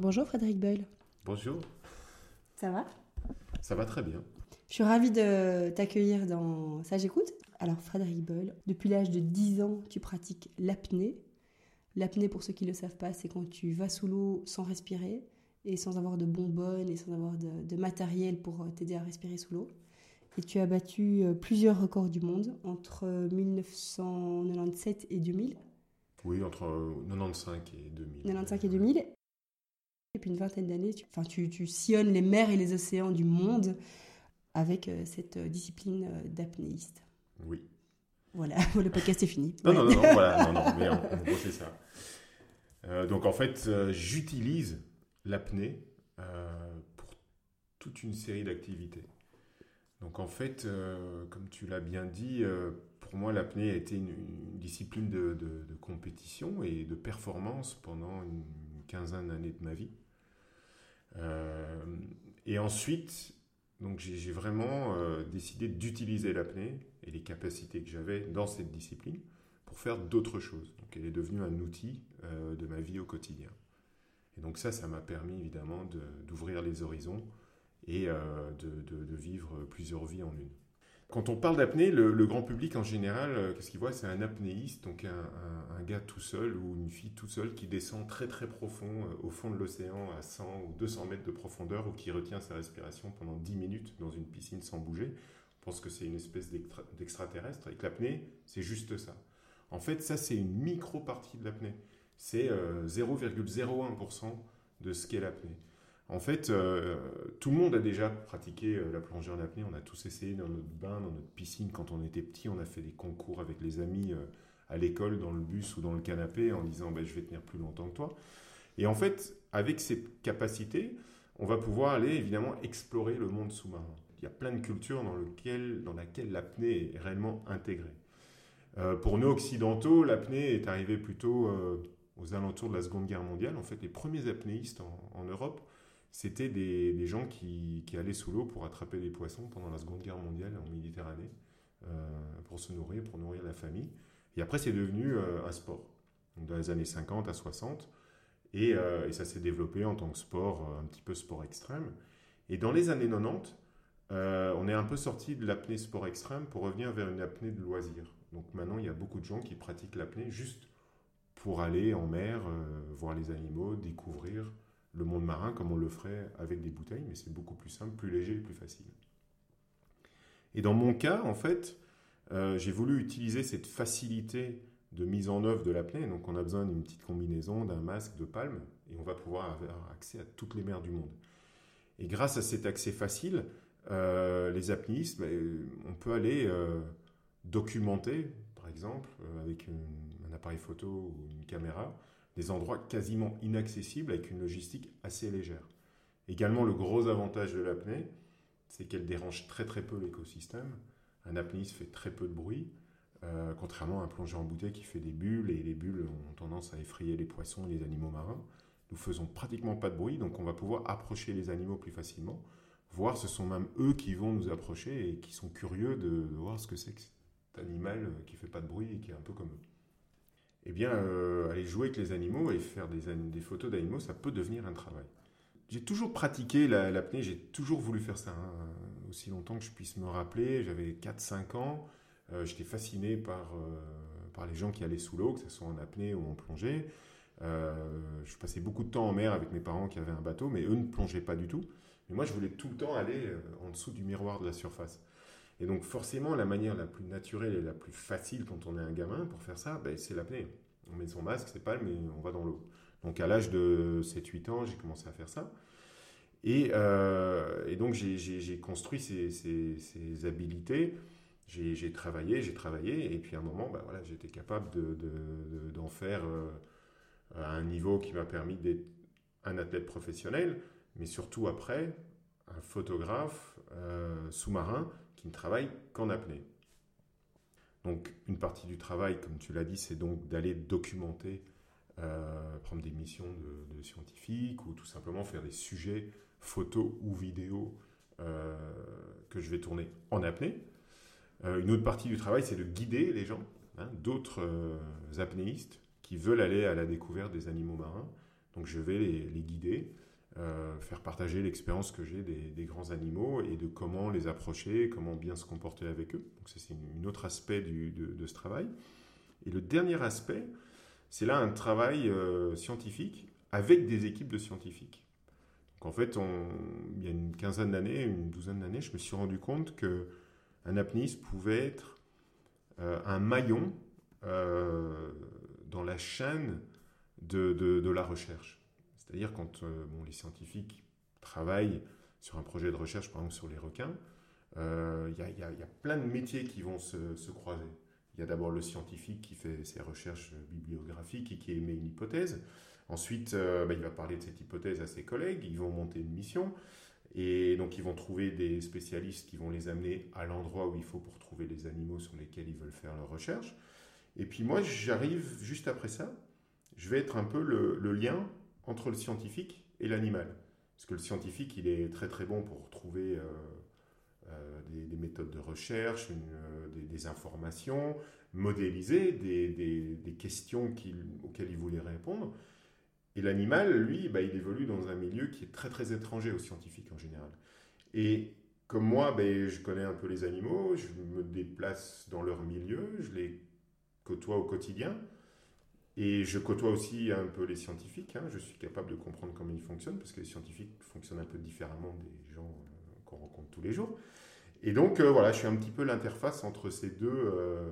Bonjour Frédéric Boyle. Bonjour. Ça va? Ça va très bien. Je suis ravie de t'accueillir dans Ça j'écoute. Alors Frédéric Boyle, depuis l'âge de 10 ans, tu pratiques l'apnée. L'apnée, pour ceux qui ne le savent pas, c'est quand tu vas sous l'eau sans respirer et sans avoir de bonbonnes et sans avoir de, de matériel pour t'aider à respirer sous l'eau. Et tu as battu euh, plusieurs records du monde entre 1997 et 2000. Oui, entre 95 et 2000. 95 et 2000. Depuis une vingtaine d'années, tu, enfin, tu, tu, sillonnes les mers et les océans du monde avec euh, cette euh, discipline d'apnéiste. Oui. Voilà, le podcast est fini. Non, ouais. non, non, non, voilà, non, non, mais en, en gros, c'est ça. Euh, donc, en fait, euh, j'utilise l'apnée euh, pour toute une série d'activités. Donc, en fait, comme tu l'as bien dit, pour moi, l'apnée a été une, une discipline de, de, de, compétition et de performance pendant une quinzaine d'années de ma vie. Euh, et ensuite, donc j'ai vraiment euh, décidé d'utiliser l'apnée et les capacités que j'avais dans cette discipline pour faire d'autres choses. Donc elle est devenue un outil euh, de ma vie au quotidien. Et donc ça, ça m'a permis évidemment d'ouvrir les horizons et de, vivre plusieurs vies en une. Quand on parle d'apnée, le, grand public en général, euh, qu'est-ce qu'il voit? C'est un apnéiste, donc un, gars tout seul ou une fille tout seule qui descend très très profond euh, au fond de l'océan à 100 ou 200 mètres de profondeur ou qui retient sa respiration pendant 10 minutes dans une piscine sans bouger. On pense que c'est une espèce d'extraterrestre et que l'apnée, c'est juste ça. En fait, ça c'est une micro-partie de l'apnée. C'est euh, 0,01% de ce qu'est l'apnée. En fait, euh, tout le monde a déjà pratiqué euh, la plongée en apnée. On a tous essayé dans notre bain, dans notre piscine. Quand on était petit, on a fait des concours avec les amis euh, à l'école, dans le bus ou dans le canapé, en disant bah, je vais tenir plus longtemps que toi. Et en fait, avec ces capacités, on va pouvoir aller évidemment explorer le monde sous-marin. Il y a plein de cultures dans, lequel, dans laquelle l'apnée est réellement intégrée. Pour nous occidentaux, l'apnée est arrivée plutôt aux alentours de la Seconde Guerre mondiale. En fait, les premiers apnéistes en Europe, c'était des, gens qui, qui allaient sous l'eau pour attraper des poissons pendant la Seconde Guerre mondiale en Méditerranée, euh, pour se nourrir, pour nourrir la famille. Et après, c'est devenu euh, un sport, dans les années 50 à 60. Et, euh, et ça s'est développé en tant que sport, un petit peu sport extrême. Et dans les années 90, euh, on est un peu sorti de l'apnée sport extrême pour revenir vers une apnée de loisir. Donc maintenant, il y a beaucoup de gens qui pratiquent l'apnée juste pour aller en mer, voir les animaux, découvrir le monde marin comme on le ferait avec des bouteilles, mais c'est beaucoup plus simple, plus léger et plus facile. Et dans mon cas, en fait, euh, j'ai voulu utiliser cette facilité de mise en œuvre de l'apnée. Donc on a besoin d'une petite combinaison, d'un masque, de palme, et on va pouvoir avoir accès à toutes les mers du monde. Et grâce à cet accès facile, euh, les apnéistes, ben, on peut aller euh, documenter, par exemple, euh, avec un appareil photo ou une caméra, des endroits quasiment inaccessibles avec une logistique assez légère. Également, le gros avantage de l'apnée, c'est qu'elle dérange très très peu l'écosystème. Un apnéiste fait très peu de bruit, euh, contrairement à un plongeur en bouteille qui fait des bulles, et les bulles ont tendance à effrayer les poissons et les animaux marins. Nous faisons pratiquement pas de bruit, donc on va pouvoir approcher les animaux plus facilement, voire ce sont même eux qui vont nous approcher et qui sont curieux de, de voir ce que c'est que cet animal qui fait pas de bruit et qui est un peu comme eux eh bien, euh, aller jouer avec les animaux et faire des, photos d'animaux, ça peut devenir un travail. J'ai toujours pratiqué l'apnée, la, j'ai toujours voulu faire ça, hein, aussi longtemps que je puisse me rappeler. J'avais 4-5 ans, euh, j'étais fasciné par, euh, par les gens qui allaient sous l'eau, que ce soit en apnée ou en plongée. Je passais beaucoup de temps en mer avec mes parents qui avaient un bateau, mais eux ne plongeaient pas du tout. Mais moi, je voulais tout le temps aller en dessous du miroir de la surface. Et donc forcément, la manière la plus naturelle et la plus facile quand on est un gamin pour faire ça, ben, c'est l'apnée. On met son masque, c'est pas, mais on va dans l'eau. Donc à l'âge de 7-8 ans, j'ai commencé à faire ça. Et, euh, et donc j'ai construit ces, ces, habilités. J'ai travaillé, j'ai travaillé, et puis à un moment, ben, voilà, j'étais capable d'en de, de, de, faire euh, un niveau qui m'a permis d'être un athlète professionnel, mais surtout après, un photographe euh, sous-marin qui ne travaille qu'en apnée. Donc une partie du travail, comme tu l'as dit, c'est donc d'aller documenter, euh, prendre des missions de, scientifiques ou tout simplement faire des sujets photos ou vidéos euh, que je vais tourner en apnée. Euh, une autre partie du travail, c'est de guider les gens, hein, d'autres apnéistes qui veulent aller à la découverte des animaux marins, Donc je vais les, guider, faire partager l'expérience que j'ai des, grands animaux et de comment les approcher, comment bien se comporter avec eux. Donc c'est un autre aspect de, ce travail. Et le dernier aspect, c'est là un travail scientifique avec des équipes de scientifiques. Donc en fait, il y a une quinzaine d'années, une douzaine d'années, je me suis rendu compte que un apnéiste pouvait être euh, un maillon euh, dans la chaîne de, la recherche. C'est-à-dire quand euh, les scientifiques travaillent sur un projet de recherche, par exemple sur les requins, il y, a plein de métiers qui vont se, se croiser. Il y a d'abord le scientifique qui fait ses recherches bibliographiques et qui émet une hypothèse. Ensuite, bah, il va parler de cette hypothèse à ses collègues, ils vont monter une mission. Et donc, ils vont trouver des spécialistes qui vont les amener à l'endroit où il faut pour trouver les animaux sur lesquels ils veulent faire leur recherche. Et puis moi, j'arrive juste après ça. Je vais être un peu le, lien entre le scientifique et l'animal. Parce que le scientifique, il est très très bon pour trouver euh, euh, des, méthodes de recherche, euh, des, informations, modéliser des, questions auxquelles il voulait répondre. Et l'animal, lui, bah, il évolue dans un milieu qui est très très étranger aux scientifiques en général. Et comme moi, ben, je connais un peu les animaux, je me déplace dans leur milieu, je les côtoie au quotidien. Et je côtoie aussi un peu les scientifiques. Hein. Je suis capable de comprendre comment ils fonctionnent, parce que les scientifiques fonctionnent un peu différemment des gens euh, qu'on rencontre tous les jours. Et donc, euh, voilà, je suis un petit peu l'interface entre ces deux euh,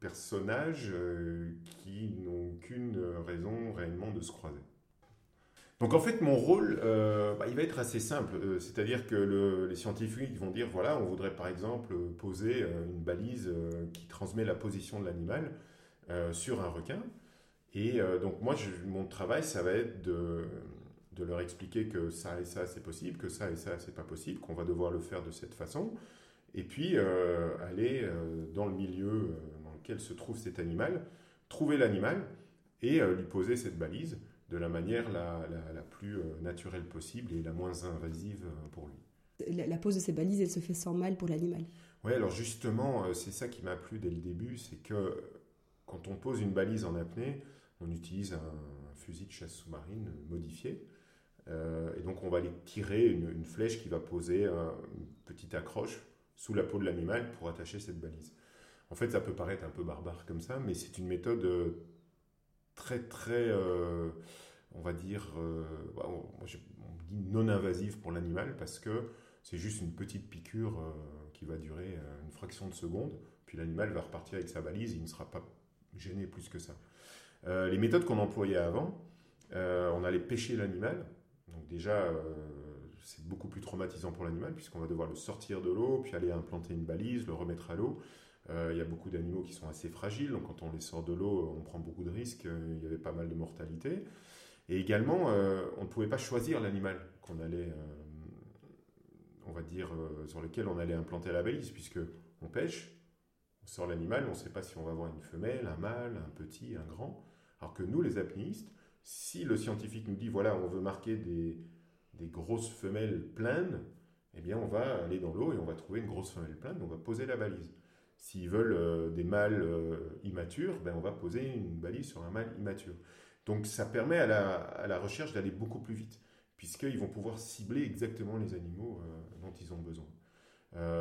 personnages qui n'ont qu'une raison réellement de se croiser. Donc en fait, mon rôle, bah, il va être assez simple. C'est-à-dire que les scientifiques vont dire, voilà, on voudrait par exemple poser une balise qui transmet la position de l'animal sur un requin. Et donc moi, mon travail, ça va être de, de, leur expliquer que ça et ça, c'est possible, que ça et ça, c'est pas possible, qu'on va devoir le faire de cette façon. Et puis aller dans le milieu dans lequel se trouve cet animal, trouver l'animal et lui poser cette balise de la manière la, plus euh, naturelle possible et la moins invasive euh, pour lui. La, pose de ces balises, elle se fait sans mal pour l'animal. Oui, alors justement, euh, c'est ça qui m'a plu dès le début, c'est que quand on pose une balise en apnée, on utilise un, fusil de chasse sous-marine modifié. et donc on va aller tirer une, flèche qui va poser une petite accroche sous la peau de l'animal pour attacher cette balise. En fait, ça peut paraître un peu barbare comme ça, mais c'est une méthode très très, euh, on va dire, euh, bah, on, dit non invasive pour l'animal parce que c'est juste une petite piqûre euh, qui va durer une fraction de seconde, puis l'animal va repartir avec sa balise, il ne sera pas gêné plus que ça. Les méthodes qu'on employait avant, on allait pêcher l'animal, donc déjà c'est beaucoup plus traumatisant pour l'animal puisqu'on va devoir le sortir de l'eau, puis aller implanter une balise, le remettre à l'eau. Euh, il y a beaucoup d'animaux qui sont assez fragiles, donc quand on les sort de l'eau, on prend beaucoup de risques. Euh, il y avait pas mal de mortalité. Et également, euh, on ne pouvait pas choisir l'animal qu'on allait, on va dire, sur lequel on allait implanter la balise, puisque on pêche, on sort l'animal, on ne sait pas si on va avoir une femelle, un mâle, un petit, un grand. Alors que nous, les apnéistes, si le scientifique nous dit, voilà, on veut marquer des, des grosses femelles pleines, eh bien, on va aller dans l'eau et on va trouver une grosse femelle pleine, on va poser la balise. S'ils veulent euh, des mâles euh, immatures, ben on va poser une balise sur un mâle immature. Donc ça permet à la, recherche d'aller beaucoup plus vite, puisqu'ils vont pouvoir cibler exactement les animaux euh, dont ils ont besoin.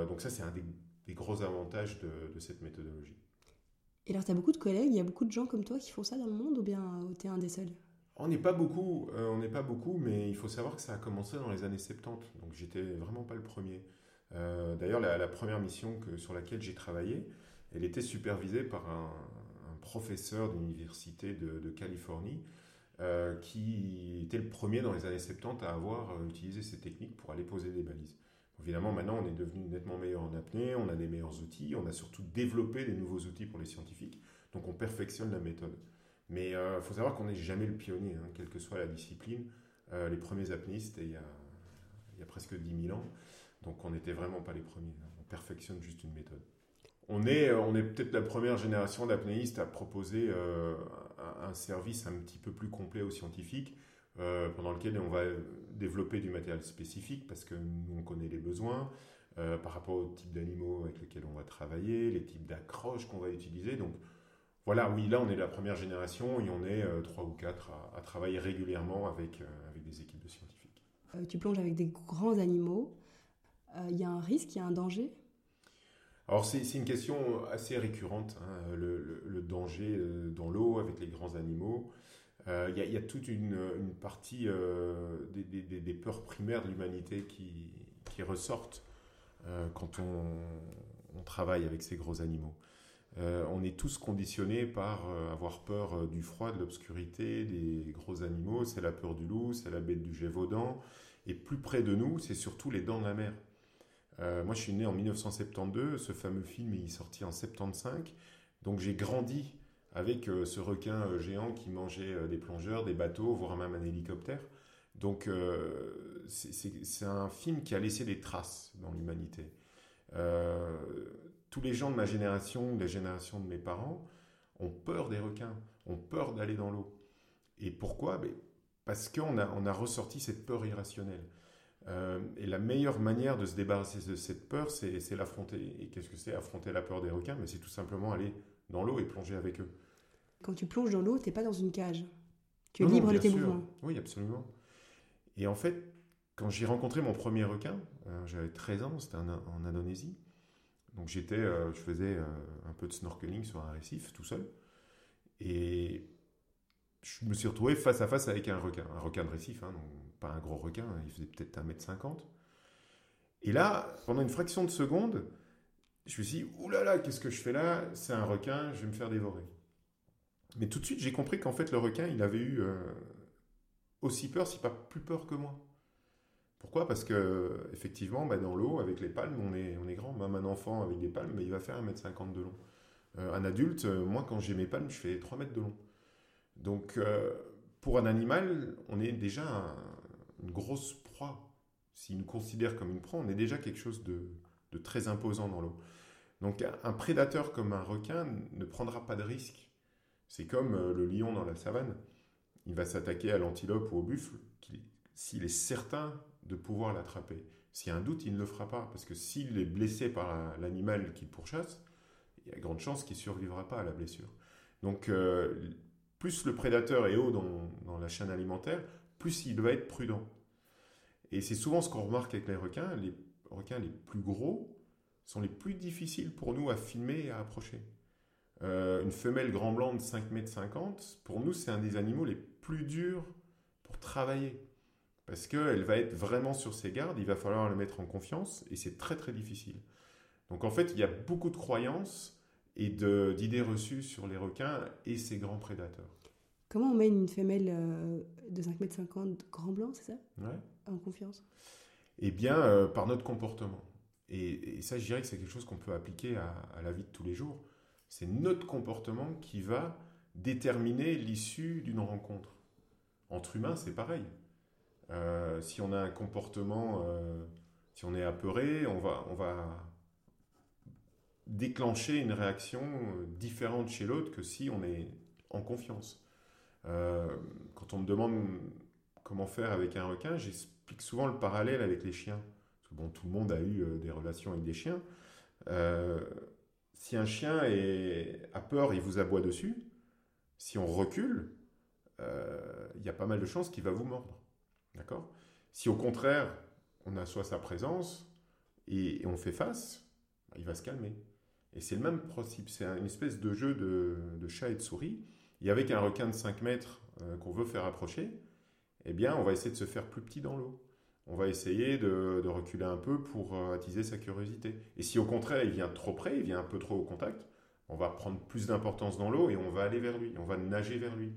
donc ça, c'est un des, gros avantages de, cette méthodologie. Alors, tu as beaucoup de collègues, il y a beaucoup de gens comme toi qui font ça dans le monde, ou bien tu es un des seuls? On n'est pas beaucoup, on n'est pas beaucoup, mais il faut savoir que ça a commencé dans les années 70, donc j'étais vraiment pas le premier. Euh, d'ailleurs, la, première mission sur laquelle j'ai travaillé, elle était supervisée par un, professeur d'université de, Californie euh, qui était le premier dans les années 70 à avoir euh, utilisé ces techniques pour aller poser des balises. Évidemment, maintenant, on est devenu nettement meilleur en apnée, on a des meilleurs outils, on a surtout développé des nouveaux outils pour les scientifiques, donc on perfectionne la méthode. Mais il faut savoir qu'on n'est jamais le pionnier, hein, quelle que soit la discipline. les premiers apnéistes, il y, a, presque 10 000 ans, donc on n'était vraiment pas les premiers. Hein. On perfectionne juste une méthode. On est, euh, on est peut-être la première génération d'apnéistes à proposer euh, un service un petit peu plus complet aux scientifiques, euh, pendant lequel on va développer du matériel spécifique parce que nous on connaît les besoins par rapport au type d'animaux avec lesquels on va travailler, les types d'accroches qu'on va utiliser. Donc Voilà, oui, là on est la première génération et on est euh, trois ou quatre à, travailler régulièrement avec, euh, avec des équipes de scientifiques. Euh, tu plonges avec des grands animaux. Il y a un risque, il y a un danger? Alors c'est une question assez récurrente, hein, le, danger dans l'eau avec les grands animaux. Il y, a toute une, partie des, des, peurs primaires de l'humanité qui, ressortent quand on, travaille avec ces gros animaux. Euh, on est tous conditionnés par euh, avoir peur euh, du froid, de l'obscurité, des gros animaux. C'est la peur du loup, c'est la bête du Gévaudan. Et plus près de nous, c'est surtout les dents de la mer. moi, je suis né en 1972. Ce fameux film est sorti en 75. Donc, j'ai grandi avec ce requin géant qui mangeait des plongeurs, des bateaux, voire même un hélicoptère. Donc, c'est un film qui a laissé des traces dans l'humanité tous les gens de ma génération, la génération de mes parents, ont peur des requins, ont peur d'aller dans l'eau. Et pourquoi? Ben, Parce qu'on a, on a ressorti cette peur irrationnelle. Euh, et la meilleure manière de se débarrasser de cette peur, c'est, l'affronter. Et qu'est-ce que c'est? Affronter la peur des requins Mais c'est tout simplement aller dans l'eau et plonger avec eux. Quand tu plonges dans l'eau, tu n'es pas dans une cage. Tu es libre de tes mouvements. Oui, absolument. Et en fait, quand j'ai rencontré mon premier requin, euh, j'avais 13 ans, c'était en Indonésie, donc j'étais, euh, je faisais euh, un peu de snorkeling sur un récif tout seul. Et je me suis retrouvé face à face avec un requin, un requin de récif, hein, donc pas un gros requin, hein, il faisait peut-être 1m50. Et là, pendant une fraction de seconde, je me suis dit, oulala, qu'est-ce que je fais là? C'est un requin, je vais me faire dévorer. Mais tout de suite, j'ai compris qu'en fait, le requin, il avait eu euh, aussi peur, si pas plus peur que moi. Pourquoi? Parce que effectivement, bah, dans l'eau, avec les palmes, on est, on est grand. Même un enfant avec des palmes, bah, il va faire 1m50 de long. Euh, un adulte, euh, moi, quand j'ai mes palmes, je fais 3 mètres de long. Donc, pour un animal, on est déjà une grosse proie. S'il nous considère comme une proie, on est déjà quelque chose de, de très imposant dans l'eau. Donc, un prédateur comme un requin ne prendra pas de risque. C'est comme le lion dans la savane. Il va s'attaquer à l'antilope ou au buffle. S'il est certain de pouvoir l'attraper. S'il y a un doute, il ne le fera pas, parce que s'il est blessé par l'animal qu'il pourchasse, il y a grande chance qu'il ne survivra pas à la blessure. Donc, euh, plus le prédateur est haut dans, la chaîne alimentaire, plus il doit être prudent. Et c'est souvent ce qu'on remarque avec les requins. Les requins les plus gros sont les plus difficiles pour nous à filmer et à approcher. Euh, une femelle grand blanc de 5 mètres 50, pour nous, c'est un des animaux les plus durs pour travailler parce qu'elle va être vraiment sur ses gardes, il va falloir la mettre en confiance, et c'est très très difficile. Donc en fait, il y a beaucoup de croyances et d'idées reçues sur les requins et ces grands prédateurs. Comment on met une femelle euh, de 5,50 m grand blanc, c'est ça? Ouais. En confiance? Eh bien, euh, par notre comportement. Et, ça, je dirais que c'est quelque chose qu'on peut appliquer à, la vie de tous les jours. C'est notre comportement qui va déterminer l'issue d'une rencontre. Entre humains, c'est pareil. Euh, si on a un comportement, euh, si on est apeuré, on va, on va déclencher une réaction différente chez l'autre que si on est en confiance. quand on me demande comment faire avec un requin, j'explique souvent le parallèle avec les chiens. Parce que bon, tout le monde a eu des relations avec des chiens. si un chien est, a peur, il vous aboie dessus. Si on recule, il y a pas mal de chances qu'il va vous mordre. D'accord? Si au contraire, on assoit sa présence et, on fait face, bah, il va se calmer. Et c'est le même principe, c'est une espèce de jeu de, chat et de souris. Et avec un requin de 5 mètres euh, qu'on veut faire approcher, eh bien, on va essayer de se faire plus petit dans l'eau. On va essayer de, reculer un peu pour euh, attiser sa curiosité. Et si au contraire, il vient trop près, il vient un peu trop au contact, on va prendre plus d'importance dans l'eau et on va aller vers lui, on va nager vers lui.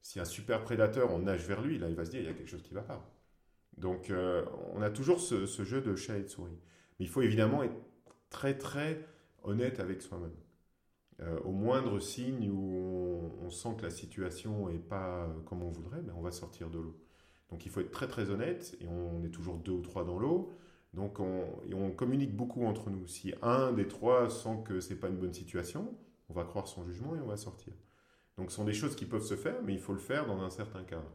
Si un super prédateur, on nage vers lui, là, il va se dire, il y a quelque chose qui ne va pas. Donc, euh, on a toujours ce, jeu de chat et de souris. Mais il faut évidemment être très, très honnête avec soi-même. Euh, au moindre signe où on, sent que la situation n'est pas comme on voudrait, ben on va sortir de l'eau. Donc, il faut être très, très honnête, et on est toujours deux ou trois dans l'eau. Donc, on, on communique beaucoup entre nous. Si un des trois sent que ce n'est pas une bonne situation, on va croire son jugement et on va sortir. Donc ce sont des choses qui peuvent se faire, mais il faut le faire dans un certain cadre.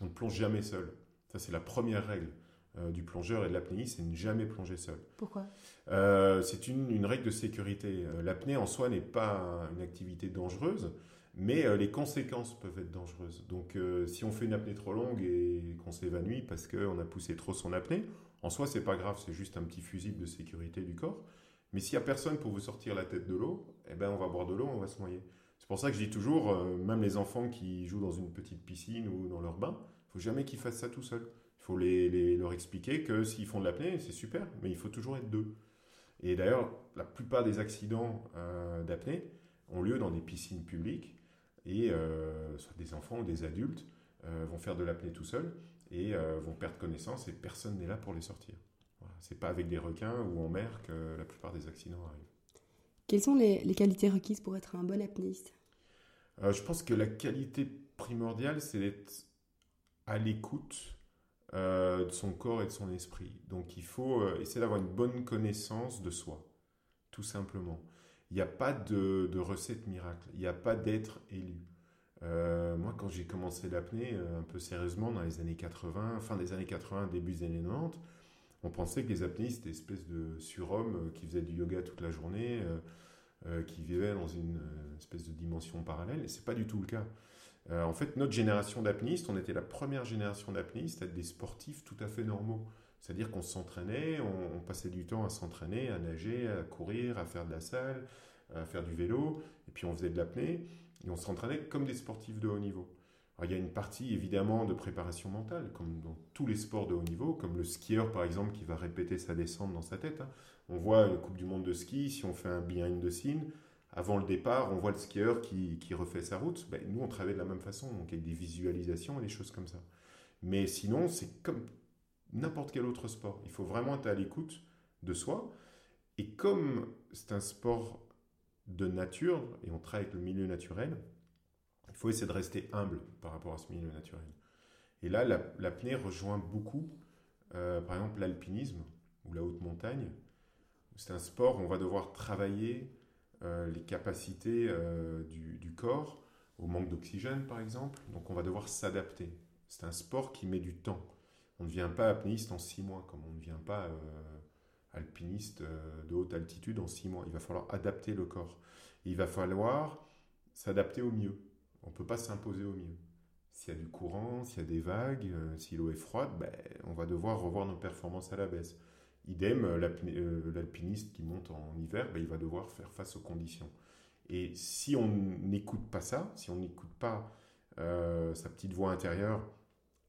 On ne plonge jamais seul. Ça, c'est la première règle. Euh, du plongeur et de l'apnéiste, c'est ne jamais plonger seul. Pourquoi? Euh, C'est une, une, règle de sécurité. Euh, l'apnée en soi n'est pas une activité dangereuse, mais les conséquences peuvent être dangereuses. Donc si on fait une apnée trop longue et qu'on s'évanouit parce qu'on a poussé trop son apnée, en soi c'est pas grave, c'est juste un petit fusible de sécurité du corps. Mais s'il n'y a personne pour vous sortir la tête de l'eau, eh ben on va boire de l'eau, on va se noyer. C'est pour ça que je dis toujours, même les enfants qui jouent dans une petite piscine ou dans leur bain, il faut jamais qu'ils fassent ça tout seuls faut les, leur expliquer que s'ils font de l'apnée, c'est super, mais il faut toujours être deux. Et d'ailleurs, la plupart des accidents euh, d'apnée ont lieu dans des piscines publiques, et euh, soit des enfants ou des adultes euh, vont faire de l'apnée tout seuls et vont perdre connaissance, et personne n'est là pour les sortir. Voilà. C'est pas avec des requins ou en mer que la plupart des accidents arrivent. Quelles sont les, les qualités requises pour être un bon apnéiste? Je pense que la qualité primordiale, c'est d'être à l'écoute euh, de son corps et de son esprit. Donc il faut euh, essayer d'avoir une bonne connaissance de soi, tout simplement. Il n'y a pas de, recette miracle, il n'y a pas d'être élu. Euh, moi, quand j'ai commencé l'apnée, un peu sérieusement, dans les années 80, fin des années 80, début des années 90, on pensait que les apnéistes étaient espèces de surhommes qui faisaient du yoga toute la journée, qui vivaient dans une espèce de dimension parallèle, et c'est pas du tout le cas. Euh, en fait, notre génération d'apnéistes, on était la première génération d'apnéistes à être des sportifs tout à fait normaux. C'est-à-dire qu'on s'entraînait, on, passait du temps à s'entraîner, à nager, à courir, à faire de la salle, à faire du vélo, et puis on faisait de l'apnée, et on s'entraînait comme des sportifs de haut niveau. il y a une partie évidemment de préparation mentale, comme dans tous les sports de haut niveau, comme le skieur par exemple qui va répéter sa descente dans sa tête. Hein. On voit une Coupe du Monde de ski, si on fait un behind the scene, avant le départ, on voit le skieur qui, refait sa route. Ben, nous, on travaille de la même façon, donc avec des visualisations et des choses comme ça. Mais sinon, c'est comme n'importe quel autre sport. Il faut vraiment être à l'écoute de soi. Et comme c'est un sport de nature, et on travaille avec le milieu naturel, il faut essayer de rester humble par rapport à ce milieu naturel. Et là, l'apnée rejoint beaucoup, euh, par exemple, l'alpinisme ou la haute montagne. C'est un sport où on va devoir travailler les capacités euh, du, corps, au manque d'oxygène par exemple. Donc on va devoir s'adapter. C'est un sport qui met du temps. On ne devient pas apnéiste en six mois, comme on ne devient pas euh, alpiniste de haute altitude en six mois. Il va falloir adapter le corps. il va falloir s'adapter au mieux. On ne peut pas s'imposer au mieux. S'il y a du courant, s'il y a des vagues, si l'eau est froide, ben, on va devoir revoir nos performances à la baisse. Idem, euh, euh, l'alpiniste qui monte en hiver, ben, il va devoir faire face aux conditions. Et si on n'écoute pas ça, si on n'écoute pas euh, sa petite voix intérieure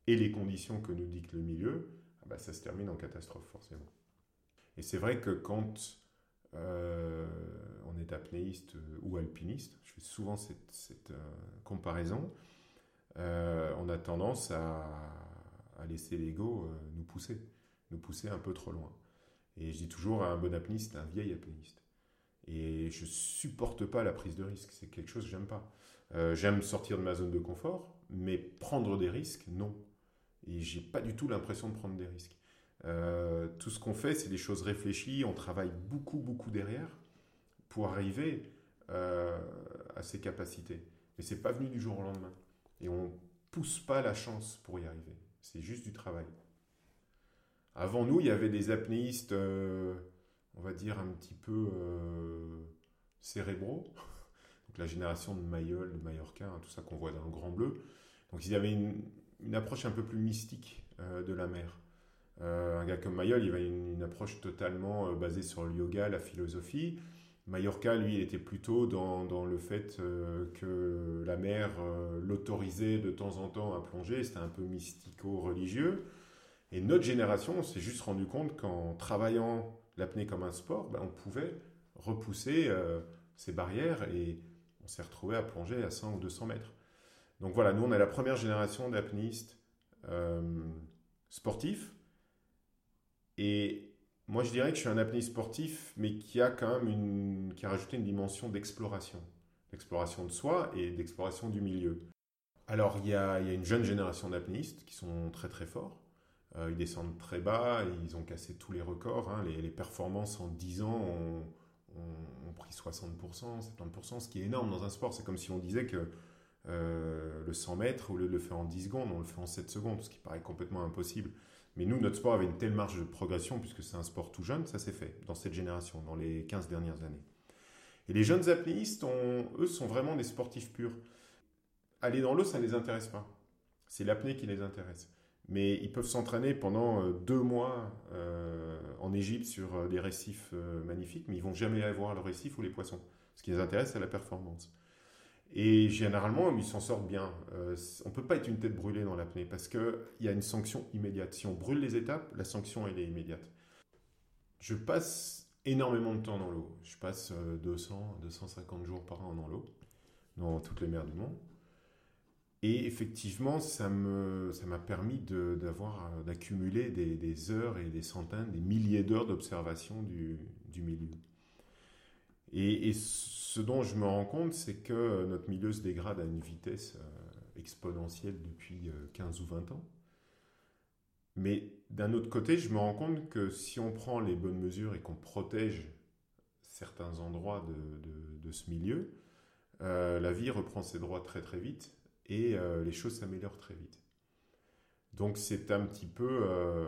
et les conditions que nous dicte le milieu, ah ben, ça se termine en catastrophe forcément. Et c'est vrai que quand on est apnéiste ou alpiniste, je fais souvent cette, comparaison, on a tendance à, à laisser l'ego nous pousser, nous pousser un peu trop loin. Et je dis toujours à un bon apnéiste, un vieil apnéiste. Et je supporte pas la prise de risque. C'est quelque chose que j'aime pas. Euh, j'aime sortir de ma zone de confort, mais prendre des risques, non. Et j'ai pas du tout l'impression de prendre des risques. Euh, tout ce qu'on fait, c'est des choses réfléchies. On travaille beaucoup, beaucoup derrière pour arriver euh, à ces capacités. Mais c'est pas venu du jour au lendemain. Et on pousse pas la chance pour y arriver. C'est juste du travail. Avant nous, il y avait des apnéistes, euh, on va dire, un petit peu euh, cérébraux. Donc la génération de Mayol, de Mallorca, hein, tout ça qu'on voit dans le Grand Bleu. Donc ils avaient une, approche un peu plus mystique euh, de la mer. un gars comme Mayol, il avait une, approche totalement basée sur le yoga, la philosophie. Mallorca, lui, était plutôt dans, dans le fait que la mer l'autorisait de temps en temps à plonger. C'était un peu mystico-religieux. Et notre génération, on s'est juste rendu compte qu'en travaillant l'apnée comme un sport, ben, on pouvait repousser euh, ces barrières et on s'est retrouvé à plonger à 100 ou 200 mètres. Donc voilà, nous on est la première génération d'apnéistes euh, sportifs. Et moi je dirais que je suis un apnéiste sportif, mais qui a quand même une, qui a rajouté une dimension d'exploration, d'exploration de soi et d'exploration du milieu. Alors il y a, y a une jeune génération d'apnéistes qui sont très très forts. Euh, ils descendent très bas, ils ont cassé tous les records. Hein. Les, performances en 10 ans ont, pris 60%, 70%, ce qui est énorme dans un sport. C'est comme si on disait que euh, le 100 mètres, au lieu de le faire en 10 secondes, on le fait en 7 secondes, ce qui paraît complètement impossible. Mais nous, notre sport avait une telle marge de progression, puisque c'est un sport tout jeune, ça s'est fait dans cette génération, dans les 15 dernières années. Et les jeunes apnéistes, eux, sont vraiment des sportifs purs. Aller dans l'eau, ça ne les intéresse pas. C'est l'apnée qui les intéresse. Mais ils peuvent s'entraîner pendant euh, deux mois euh, en Égypte sur euh, des récifs magnifiques, mais ils vont jamais aller voir le récif ou les poissons. Ce qui les intéresse, c'est la performance. Et généralement, ils s'en sortent bien. on ne peut pas être une tête brûlée dans l'apnée parce qu'il y a une sanction immédiate. Si on brûle les étapes, la sanction, elle est immédiate. Je passe énormément de temps dans l'eau. Je passe 200, 250 jours par an dans l'eau, dans toutes les mers du monde. Et effectivement, ça m'a ça permis d'avoir, d'accumuler des, heures et des centaines, des milliers d'heures d'observation du, du, milieu. Et, ce dont je me rends compte, c'est que notre milieu se dégrade à une vitesse euh, exponentielle depuis 15 euh, ou 20 ans. Mais d'un autre côté, je me rends compte que si on prend les bonnes mesures et qu'on protège certains endroits de, de, ce milieu, euh, la vie reprend ses droits très très vite et euh, les choses s'améliorent très vite. Donc c'est un petit peu euh,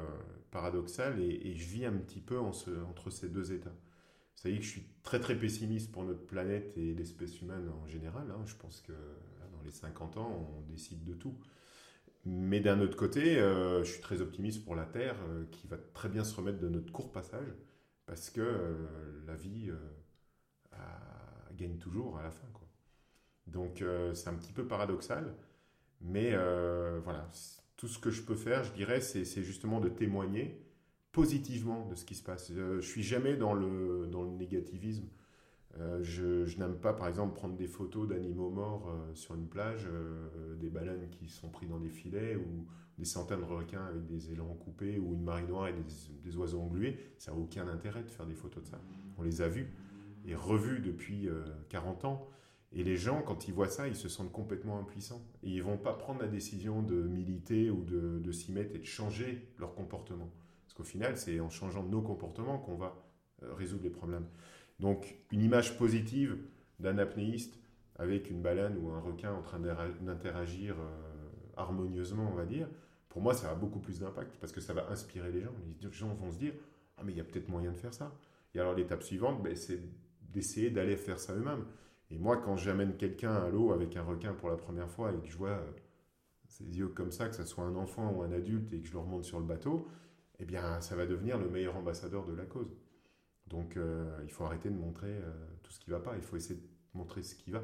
paradoxal et, je vis un petit peu entre ces deux états. Vous savez que je suis très très pessimiste pour notre planète et l'espèce humaine en général. Hein. Je pense que dans les 50 ans, on décide de tout. Mais d'un autre côté, euh, je suis très optimiste pour la Terre qui va très bien se remettre de notre court passage parce que la vie gagne toujours à la fin. Donc euh, c'est un petit peu paradoxal, mais euh, voilà, tout ce que je peux faire, je dirais, c'est justement de témoigner positivement de ce qui se passe. Euh, je suis jamais dans le, dans le négativisme. je, je n'aime pas, par exemple, prendre des photos d'animaux morts sur une plage, des baleines qui sont pris dans des filets, ou des centaines de requins avec des élans coupés, ou une marée noire et des, des oiseaux englués. Ça n'a aucun intérêt de faire des photos de ça. On les a vus et revus depuis 40 ans. Et les gens, quand ils voient ça, ils se sentent complètement impuissants. Et ils vont pas prendre la décision de militer ou de, s'y mettre et de changer leur comportement. Parce qu'au final, c'est en changeant nos comportements qu'on va euh, résoudre les problèmes. Donc, une image positive d'un apnéiste avec une baleine ou un requin en train d'interagir euh, harmonieusement, on va dire, pour moi, ça a beaucoup plus d'impact parce que ça va inspirer les gens. Les gens vont se dire Ah, mais il y a peut-être moyen de faire ça. Et alors, l'étape suivante, ben, c'est d'essayer d'aller faire ça eux-mêmes. Et moi, quand j'amène quelqu'un à l'eau avec un requin pour la première fois et que je vois euh, ses yeux comme ça, que ce soit un enfant ou un adulte, et que je le remonte sur le bateau, eh bien, ça va devenir le meilleur ambassadeur de la cause. Donc, euh, il faut arrêter de montrer euh, tout ce qui ne va pas. Il faut essayer de montrer ce qui va.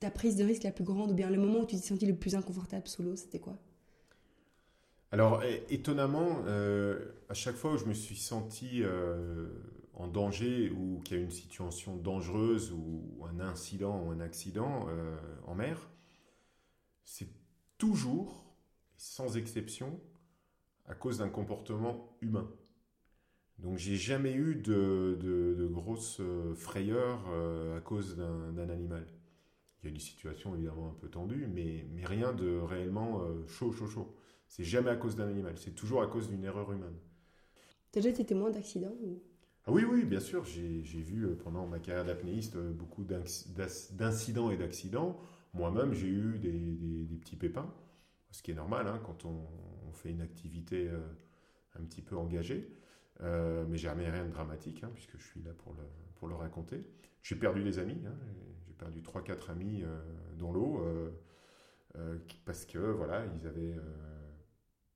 Ta prise de risque la plus grande, ou bien le moment où tu t'es senti le plus inconfortable sous l'eau, c'était quoi? Alors, étonnamment, à chaque fois où je me suis senti en danger ou qu'il y a une situation dangereuse ou un incident ou un accident euh, en mer, c'est toujours, sans exception, à cause d'un comportement humain. Donc j'ai jamais eu de, de, grosses euh, frayeurs euh, à cause d'un animal. Il y a des situations évidemment un peu tendues, mais, mais rien de réellement chaud, chaud, chaud. C'est jamais à cause d'un animal, c'est toujours à cause d'une erreur humaine. Tu as déjà été témoin d'accidents ah oui, oui, bien sûr. J'ai vu euh, pendant ma carrière d'apnéiste euh, beaucoup d'incidents et d'accidents. Moi-même, j'ai eu des, petits pépins, ce qui est normal hein, quand on, fait une activité euh, un petit peu engagée. mais jamais rien de dramatique, hein, puisque je suis là pour le, pour le raconter. J'ai perdu des amis, hein, j'ai perdu 3-4 amis dans l'eau, parce que voilà, ils avaient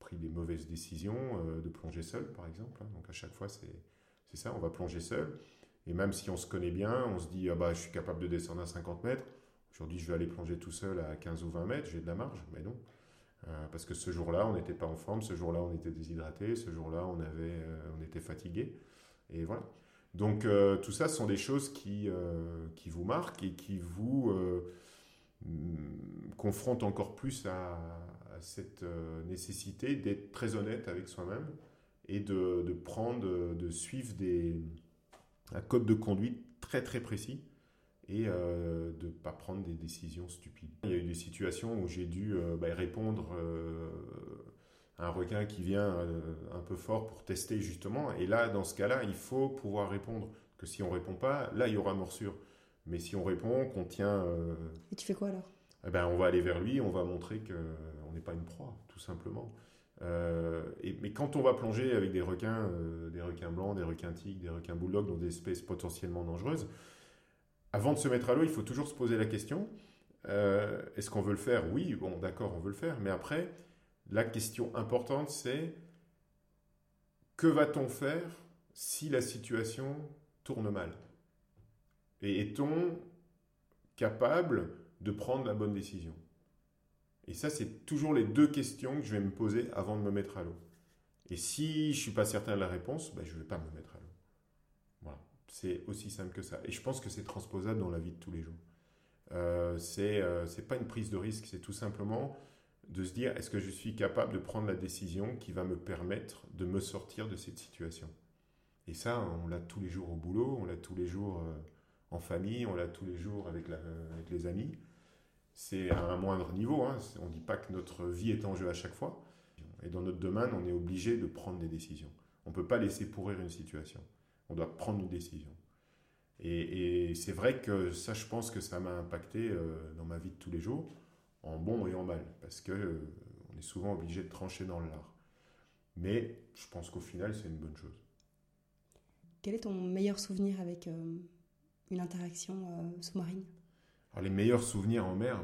pris des mauvaises décisions de plonger seul, par exemple. donc à chaque fois, c'est c'est ça, on va plonger seul. Et même si on se connaît bien, on se dit, ah bah, je suis capable de descendre à 50 mètres. Aujourd'hui, je vais aller plonger tout seul à 15 ou 20 mètres, j'ai de la marge. Mais non. Euh, parce que ce jour-là, on n'était pas en forme, ce jour-là, on était déshydraté, ce jour-là, on, avait, euh, on était fatigué. Et voilà. Donc, euh, tout ça sont des choses qui, qui vous marquent et qui vous confrontent encore plus à cette nécessité d'être très honnête avec soi-même et de, de, prendre, de suivre des, un code de conduite très très précis et euh, de ne pas prendre des décisions stupides. Il y a eu des situations où j'ai dû euh, bah, répondre euh, à un requin qui vient un peu fort pour tester justement. Et là, dans ce cas-là, il faut pouvoir répondre. Que si on répond pas, là, il y aura morsure. Mais si on répond, qu'on tient... Et tu fais quoi alors? eh ben, On va aller vers lui, on va montrer qu'on n'est pas une proie, tout simplement. Mais quand on va plonger avec des requins, des requins blancs, des requins tigres, des requins bulldogs, dans des espèces potentiellement dangereuses, avant de se mettre à l'eau, il faut toujours se poser la question est-ce qu'on veut le faire? Oui, bon, d'accord, on veut le faire, mais après, la question importante, c'est que va-t-on faire si la situation tourne mal? Et est-on capable de prendre la bonne décision? Et ça, c'est toujours les deux questions que je vais me poser avant de me mettre à l'eau. Et si je ne suis pas certain de la réponse, ben, je ne vais pas me mettre à l'eau. Voilà. C'est aussi simple que ça. Et je pense que c'est transposable dans la vie de tous les jours. Euh, c'est euh, pas une prise de risque, c'est tout simplement de se dire est-ce que je suis capable de prendre la décision qui va me permettre de me sortir de cette situation? Et ça, on l'a tous les jours au boulot, on l'a tous les jours euh, en famille, on l'a tous les jours avec les amis. C'est à un moindre niveau, hein. on ne dit pas que notre vie est en jeu à chaque fois. Et dans notre domaine, on est obligé de prendre des décisions. On ne peut pas laisser pourrir une situation. On doit prendre une décision. Et, c'est vrai que ça, je pense que ça m'a impacté euh, dans ma vie de tous les jours en bon et en mal, parce que euh, on est souvent obligé de trancher dans l'art. Mais je pense qu'au final, c'est une bonne chose. Quel est ton meilleur souvenir avec euh, une interaction euh, sous-marine? Alors, les meilleurs souvenirs en mer,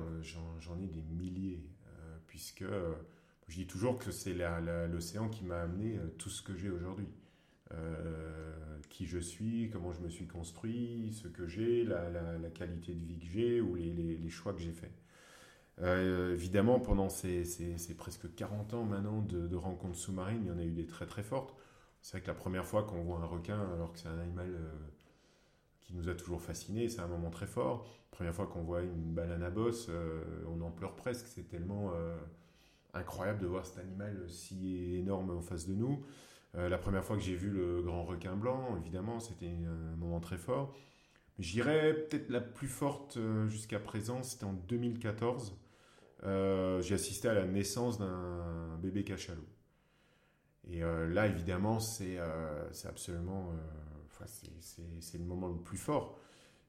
j'en ai des milliers, puisque je dis toujours que c'est l'océan qui m'a amené tout ce que j'ai aujourd'hui. qui je suis, comment je me suis construit, ce que j'ai, la, qualité de vie que j'ai ou les, choix que j'ai faits. Euh, évidemment, pendant ces, presque 40 ans maintenant de, rencontres sous-marines, il y en a eu des très très fortes. C'est vrai que la première fois qu'on voit un requin, alors que c'est un animal euh, qui nous a toujours fascinés, c'est un moment très fort. Première fois qu'on voit une baleine à bosse, euh, on en pleure presque. C'est tellement incroyable de voir cet animal si énorme en face de nous. la première fois que j'ai vu le grand requin blanc, évidemment, c'était un moment très fort. J'irais peut-être la plus forte jusqu'à présent, c'était en 2014 euh, j'ai assisté à la naissance d'un bébé cachalot. Et euh, là, évidemment, c'est euh, c'est le moment le plus fort,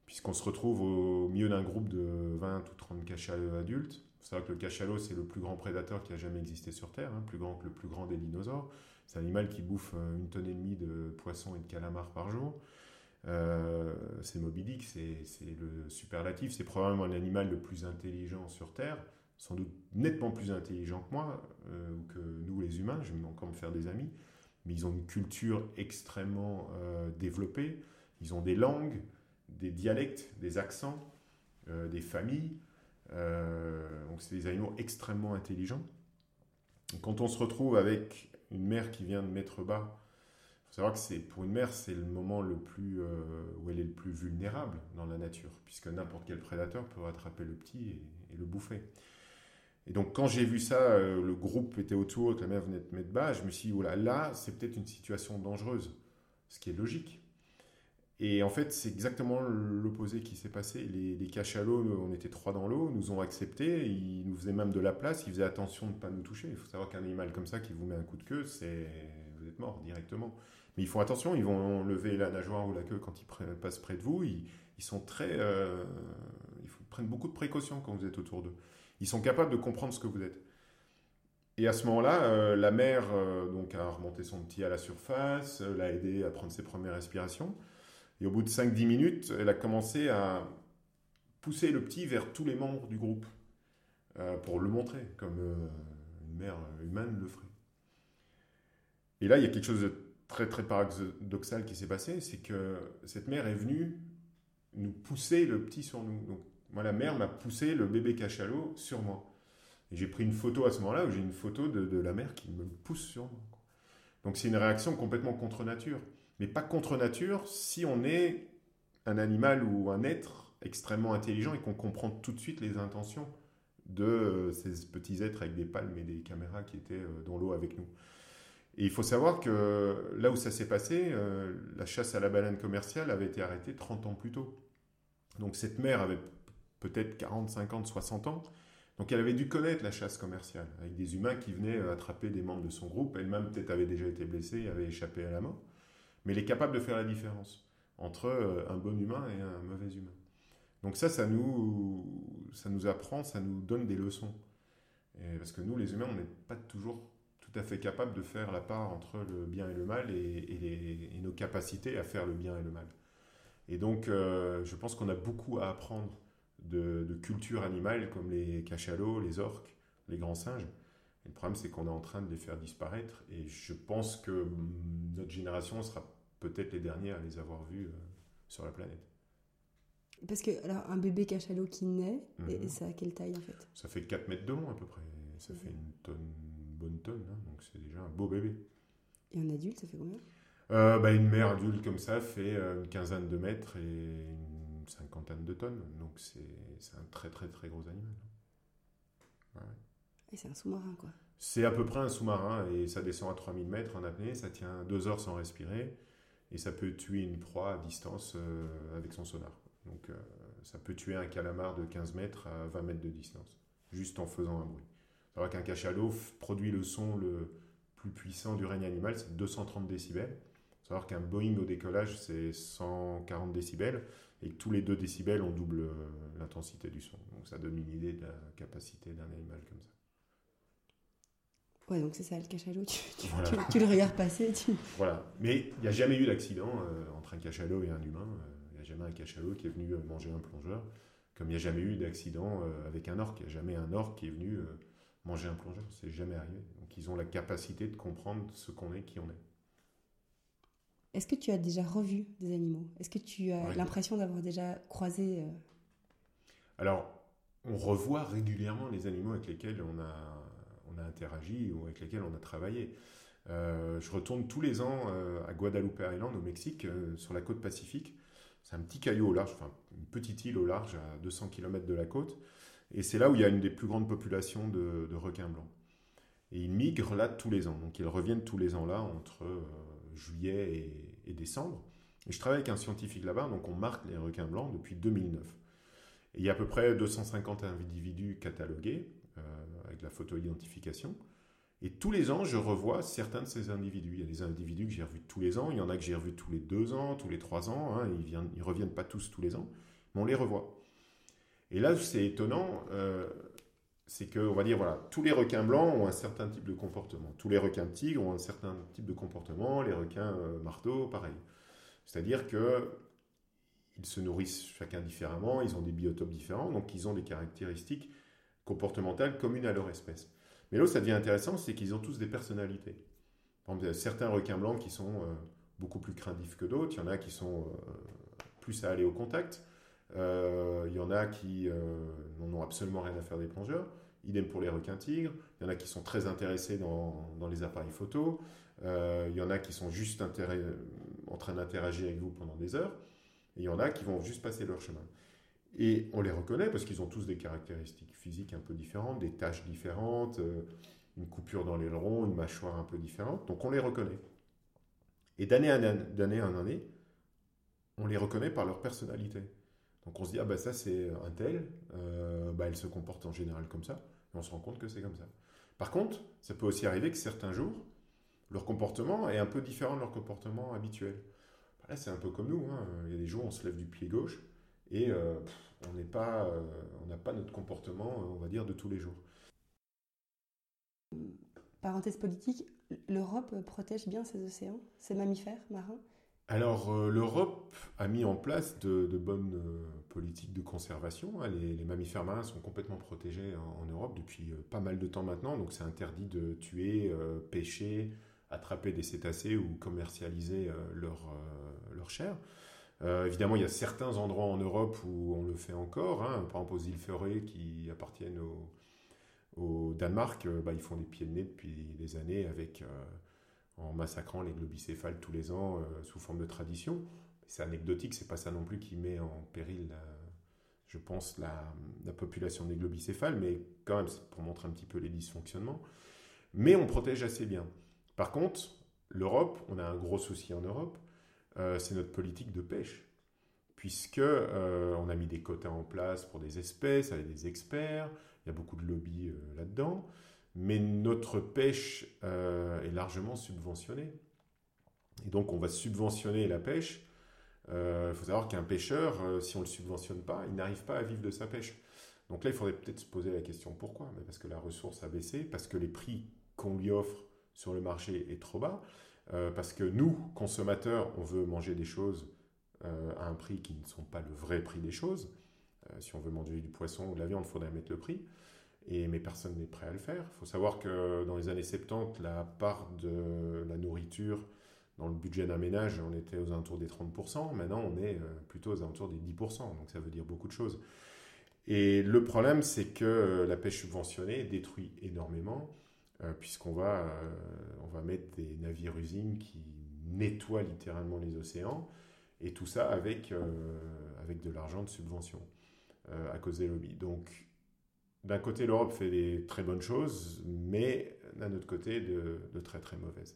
puisqu'on se retrouve au milieu d'un groupe de 20 ou 30 cachalots adultes. Faut savoir que le cachalot, c'est le plus grand prédateur qui a jamais existé sur Terre, hein, plus grand que le plus grand des dinosaures. C'est un animal qui bouffe une tonne et demie de poissons et de calamars par jour. c'est Moby Dick, c'est le superlatif, c'est probablement l'animal le plus intelligent sur Terre sans doute nettement plus intelligents que moi, euh, ou que nous les humains, je vais encore me faire des amis, mais ils ont une culture extrêmement euh, développée, ils ont des langues, des dialectes, des accents, euh, des familles, donc c'est des animaux extrêmement intelligents. quand on se retrouve avec une mère qui vient de mettre bas, il faut savoir que c'est pour une mère, c'est le moment le plus où elle est le plus vulnérable dans la nature, puisque n'importe quel prédateur peut rattraper le petit et le bouffer. Et donc, quand j'ai vu ça, euh, le groupe était autour, que la mère venait de mettre bas, je me suis dit, oh là, c'est peut-être une situation dangereuse, ce qui est logique. Et en fait, c'est exactement l'opposé qui s'est passé. Les, cachalots, on était trois dans l'eau, nous ont acceptés, ils nous faisaient même de la place, ils faisaient attention de ne pas nous toucher. Il faut savoir qu'un animal comme ça qui vous met un coup de queue, c'est vous êtes mort directement. Mais ils font attention, ils vont lever la nageoire ou la queue quand ils passent près de vous. Ils, sont très, euh, ils prennent beaucoup de précautions quand vous êtes autour d'eux. Ils sont capables de comprendre ce que vous êtes. Et à ce moment-là, euh, la mère euh, donc, a remonté son petit à la surface, euh, l'a aidé à prendre ses premières respirations. Et au bout de 5-10 minutes, elle a commencé à pousser le petit vers tous les membres du groupe pour le montrer, comme une mère humaine le ferait. Et là, il y a quelque chose de très très paradoxal qui s'est passé, c'est que cette mère est venue nous pousser le petit sur nous. Moi, la mère m'a poussé le bébé cachalot sur moi. Et j'ai pris une photo à ce moment-là où j'ai une photo de, la mère qui me pousse sur moi. Donc c'est une réaction complètement contre nature. Mais pas contre nature si on est un animal ou un être extrêmement intelligent et qu'on comprend tout de suite les intentions de euh, ces petits êtres avec des palmes et des caméras qui étaient euh, dans l'eau avec nous. Et il faut savoir que là où ça s'est passé, euh, la chasse à la baleine commerciale avait été arrêtée 30 ans plus tôt. Donc cette mère avait peut-être 40, 50, 60 ans. Donc elle avait dû connaître la chasse commerciale, avec des humains qui venaient euh, attraper des membres de son groupe. Elle-même peut-être avait déjà été blessée, avait échappé à la mort. Mais elle est capable de faire la différence entre euh, un bon humain et un mauvais humain. Donc ça, ça nous, ça nous apprend, ça nous donne des leçons. parce que nous, les humains, on n'est pas toujours tout à fait capable de faire la part entre le bien et le mal et, nos capacités à faire le bien et le mal. Et donc, euh, je pense qu'on a beaucoup à apprendre de, culture animale comme les cachalots, les orques, les grands singes. Et le problème, c'est qu'on est en train de les faire disparaître. Et je pense que notre génération sera peut-être les dernières à les avoir vus euh, sur la planète. Parce que, alors, un bébé cachalot qui naît, et, mhm. ça a quelle taille en fait? Ça fait 4 mètres de long à peu près. Ça fait une tonne, bonne tonne. Hein. donc c'est déjà un beau bébé. Et un adulte, ça fait combien? Euh, bah, Une mère adulte comme ça fait euh, une quinzaine de mètres et une cinquantaine de tonnes. Donc c'est un très très très gros animal. Et c'est un sous-marin quoi C'est à peu près un sous-marin et ça descend à 3000 mètres en apnée, ça tient deux heures sans respirer et ça peut tuer une proie à distance euh, avec son sonar. Donc ça peut tuer un calamar de 15 mètres à 20 mètres de distance, juste en faisant un bruit. Alors qu'un cachalot produit le son le plus puissant du règne animal, c'est 230 décibels. savoir qu'un Boeing au décollage, c'est 140 décibels, et tous les 2 décibels, on double euh, l'intensité du son. Donc ça donne une idée de la capacité d'un animal comme ça. Ouais, donc c'est ça le cachalot, tu, le regardes passer. Tu... Voilà, mais il n'y a jamais eu d'accident euh, entre un cachalot et un humain. Euh, il n'y a jamais un cachalot qui est venu manger un plongeur, comme il n'y a jamais eu d'accident avec un orque. Il n'y a jamais un orque qui est venu manger un plongeur. C'est jamais arrivé. Donc ils ont la capacité de comprendre ce qu'on est, qui on est. Est-ce que tu as déjà revu des animaux? Est-ce que tu as l'impression d'avoir déjà croisé euh, Alors, on revoit régulièrement les animaux avec lesquels on a, on a interagi ou avec lesquels on a travaillé. Euh, je retourne tous les ans euh, à Guadalupe Island, au Mexique, sur la côte pacifique. C'est un petit caillou au large, enfin une petite île au large à 200 km de la côte. Et c'est là où il y a une des plus grandes populations de, requins blancs. Et ils migrent là tous les ans. Donc ils reviennent tous les ans là entre juillet et, décembre. Je travaille avec un scientifique là-bas, donc on marque les requins blancs depuis 2009. Et il y a à peu près 250 individus catalogués euh, avec la photo-identification. Et tous les ans, je revois certains de ces individus. Il y a des individus que j'ai revus tous les ans, il y en a que j'ai revus tous les deux ans, tous les trois ans. Hein. Ils ne reviennent pas tous tous les ans, mais on les revoit. Et là, c'est étonnant, euh, c'est que, on va dire, voilà, tous les requins blancs ont un certain type de comportement. Tous les requins tigres ont un certain type de comportement. Les requins euh, marteaux, pareil. C'est-à-dire que ils se nourrissent chacun différemment, ils ont des biotopes différents, donc ils ont des caractéristiques comportementales communes à leur espèce. Mais là où ça devient intéressant, c'est qu'ils ont tous des personnalités. Par exemple, il y a certains requins blancs qui sont euh, beaucoup plus craintifs que d'autres, il y en a qui sont plus à aller au contact. Euh, il y en a qui euh, n'en ont absolument rien à faire des plongeurs. Idem pour les requins-tigres. Il y en a qui sont très intéressés dans, les appareils photo. Euh, il y en a qui sont juste en train d'interagir avec vous pendant des heures. Et il y en a qui vont juste passer leur chemin. Et on les reconnaît parce qu'ils ont tous des caractéristiques physiques un peu différentes, des taches différentes, une coupure dans l'aileron, une mâchoire un peu différente. Donc on les reconnaît. Et d'année en année, on les reconnaît par leur personnalité. Donc on se dit, ah bah ça c'est un tel, euh, bah, elle se comporte en général comme ça, et on se rend compte que c'est comme ça. Par contre, ça peut aussi arriver que certains jours, leur comportement est un peu différent de leur comportement habituel. Bah, là c'est un peu comme nous, hein. il y a des jours on se lève du pied gauche, et euh, on euh, on n'a pas notre comportement, on va dire, de tous les jours. Parenthèse politique, l'Europe protège bien ses océans, ses mammifères marins? Alors, euh, l'Europe a mis en place de, bonnes euh, politiques de conservation. Hein. Les, mammifères marins sont complètement protégés en, Europe depuis euh, pas mal de temps maintenant. Donc, c'est interdit de tuer, pêcher, attraper des cétacés ou commercialiser leur, leur chair. évidemment, il y a certains endroits en Europe où on le fait encore. Hein. Par exemple, aux îles Ferrées qui appartiennent au, Danemark, bah, ils font des pieds de nez depuis des années avec en massacrant les globicéphales tous les ans euh, sous forme de tradition. C'est anecdotique, c'est pas ça non plus qui met en péril, je pense, la, population des globicéphales, mais quand même, c'est pour montrer un petit peu les dysfonctionnements. Mais on protège assez bien. Par contre, l'Europe, on a un gros souci en Europe, euh, c'est notre politique de pêche. Puisque euh, on a mis des quotas en place pour des espèces, avec des experts, il y a beaucoup de lobbies là-dedans mais notre pêche euh, est largement subventionnée. Et donc on va subventionner la pêche. Il euh, faut savoir qu'un pêcheur, euh, si on ne le subventionne pas, il n'arrive pas à vivre de sa pêche. Donc là, il faudrait peut-être se poser la question pourquoi? Mais Parce que la ressource a baissé, parce que les prix qu'on lui offre sur le marché est trop bas, parce que nous, consommateurs, on veut manger des choses à un prix qui ne sont pas le vrai prix des choses. Si on veut manger du poisson ou de la viande, il faudrait mettre le prix. Et, mais personne n'est prêt à le faire. Il faut savoir que dans les années 70, la part de la nourriture dans le budget d'un ménage, on était aux alentours des 30%. Maintenant, on est plutôt aux alentours des 10%. Donc ça veut dire beaucoup de choses. Et le problème, c'est que la pêche subventionnée détruit énormément. Euh, puisqu'on va, euh, va mettre des navires-usines qui nettoient littéralement les océans, et tout ça avec, euh, avec de l'argent de subvention à cause des lobbies. Donc, d'un côté, l'Europe fait des très bonnes choses, mais d'un autre côté, de, de très très mauvaises.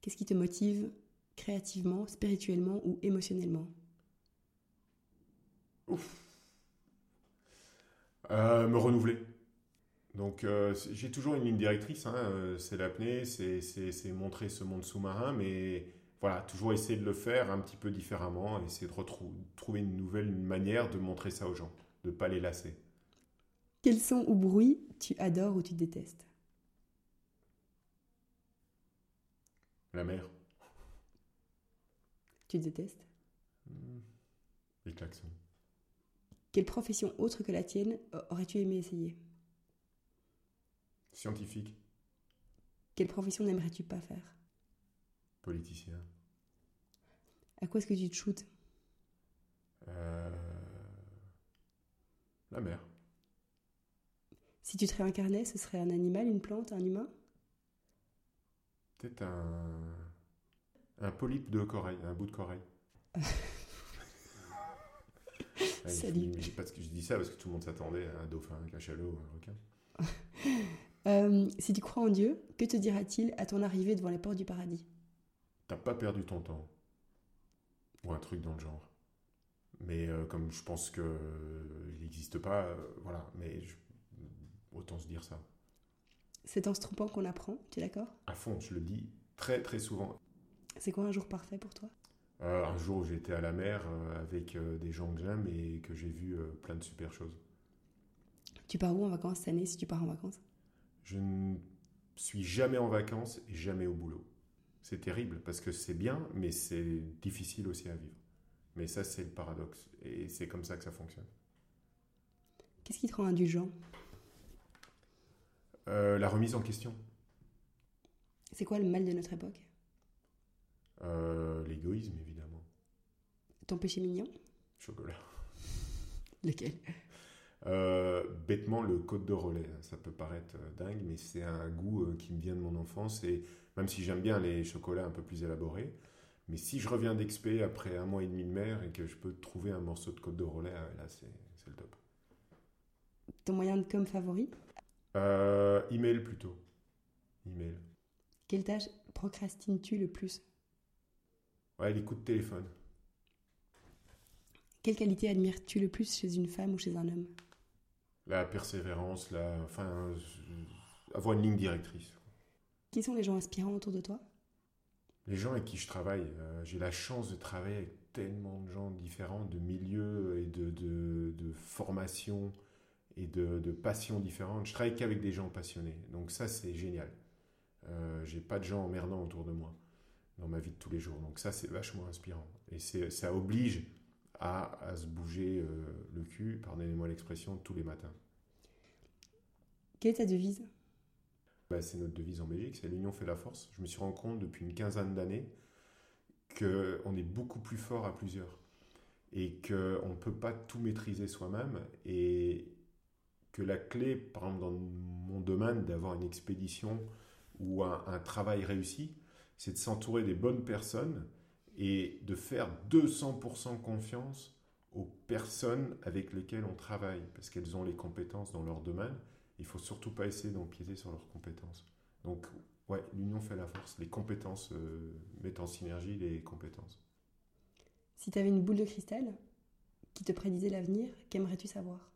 Qu'est-ce qui te motive créativement, spirituellement ou émotionnellement? Ouf. me renouveler. Donc euh, j'ai toujours une ligne directrice, hein, euh, c'est l'apnée, c'est montrer ce monde sous-marin, mais voilà, toujours essayer de le faire un petit peu différemment, essayer de trouver une nouvelle manière de montrer ça aux gens, de ne pas les lasser. Quel son ou bruit tu adores ou tu détestes? La mer. Tu détestes? Hmm, Les klaxons. Quelle profession autre que la tienne aurais-tu aimé essayer? Scientifique. Quelle profession n'aimerais-tu pas faire? Politicien. À quoi est-ce que tu te shootes euh... La mer. Si tu te réincarnais, ce serait un animal, une plante, un humain? Peut-être un... un polype de corail, un bout de corail. Salut. Parce que je dis ça parce que tout le monde s'attendait à un dauphin, un cachalot, un requin. Euh, si tu crois en Dieu, que te dira-t-il à ton arrivée devant les portes du paradis? T'as pas perdu ton temps. Ou un truc dans le genre. Mais euh, comme je pense qu'il n'existe pas, euh, voilà, mais autant se dire ça. C'est en se trompant qu'on apprend, tu es d'accord? À fond, je le dis très très souvent. C'est quoi un jour parfait pour toi? Un jour où j'étais à la mer avec des gens que j'aime et que j'ai vu plein de super choses. Tu pars où en vacances cette année si tu pars en vacances? Je ne suis jamais en vacances et jamais au boulot. C'est terrible parce que c'est bien, mais c'est difficile aussi à vivre. Mais ça, c'est le paradoxe. Et c'est comme ça que ça fonctionne. Qu'est-ce qui te rend indulgent? Euh, La remise en question. C'est quoi le mal de notre époque? Euh, L'égoïsme, évidemment. Ton péché mignon? Chocolat. Lequel? Euh, bêtement, le Côte de Relais, ça peut paraître dingue, mais c'est un goût qui me vient de mon enfance. Et même si j'aime bien les chocolats un peu plus élaborés, mais si je reviens d'expé après un mois et demi de mer et que je peux trouver un morceau de Côte de Relais, là, c'est le top. Ton moyen de com favori? Email plutôt. Email. Quelle tâche procrastines-tu le plus? Ouais, les coups de téléphone. Quelle qualité admires-tu le plus chez une femme ou chez un homme? La persévérance, la, enfin, avoir une ligne directrice. Qui sont les gens inspirants autour de toi? Les gens avec qui je travaille. Euh, j'ai la chance de travailler avec tellement de gens différents, de milieux et de, de, de formations et de, de, passions différentes. Je travaille qu'avec des gens passionnés. Donc ça, c'est génial. Euh, j'ai pas de gens emmerdants autour de moi dans ma vie de tous les jours. Donc ça, c'est vachement inspirant. Et ça oblige à, se bouger euh, le cul, pardonnez-moi l'expression, tous les matins. Quelle est ta devise? Bah, C'est notre devise en Belgique, c'est l'union fait la force. Je me suis rendu compte depuis une quinzaine d'années qu'on est beaucoup plus fort à plusieurs et qu'on ne peut pas tout maîtriser soi-même et que la clé, par exemple dans mon domaine, d'avoir une expédition ou un, travail réussi, c'est de s'entourer des bonnes personnes et de faire 200% confiance aux personnes avec lesquelles on travaille, parce qu'elles ont les compétences dans leur domaine. Il faut surtout pas essayer d'empiéter sur leurs compétences. Donc, ouais, l'union fait la force. Les compétences euh, mettent en synergie les compétences. Si tu avais une boule de cristal qui te prédisait l'avenir, qu'aimerais-tu savoir?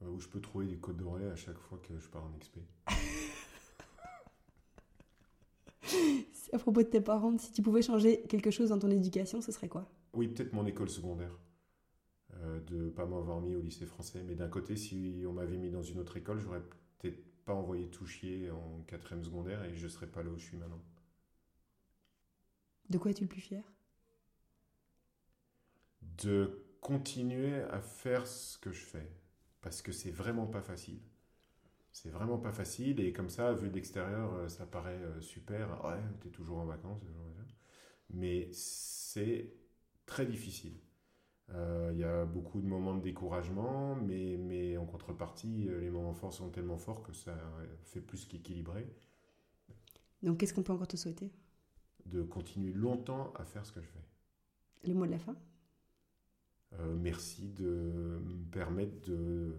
Où je peux trouver des codes de relais à chaque fois que je pars en expé. à propos de tes parents, si tu pouvais changer quelque chose dans ton éducation, ce serait quoi? Oui, peut-être mon école secondaire. Euh, de ne pas m'avoir mis au lycée français. Mais d'un côté, si on m'avait mis dans une autre école, j'aurais peut-être pas envoyé tout chier en quatrième secondaire et je ne serais pas là où je suis maintenant. De quoi es-tu le plus fier? De continuer à faire ce que je fais. Parce que c'est vraiment pas facile. C'est vraiment pas facile et comme ça, vu de l'extérieur, euh, ça paraît euh, super. Ouais, tu es toujours en vacances. Mais c'est très difficile. Euh, il y a beaucoup de moments de découragement, mais, mais en contrepartie, les moments forts sont tellement forts que ça fait plus qu'équilibrer. Donc, qu'est-ce qu'on peut encore te souhaiter? De continuer longtemps à faire ce que je fais. Le mot de la fin? Euh, Merci de me permettre de,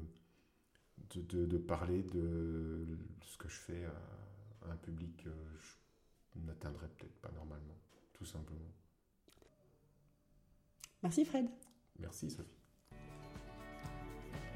de, de, parler de ce que je fais à, un public que je n'atteindrai peut-être pas normalement, tout simplement. Merci Fred. Merci Sophie.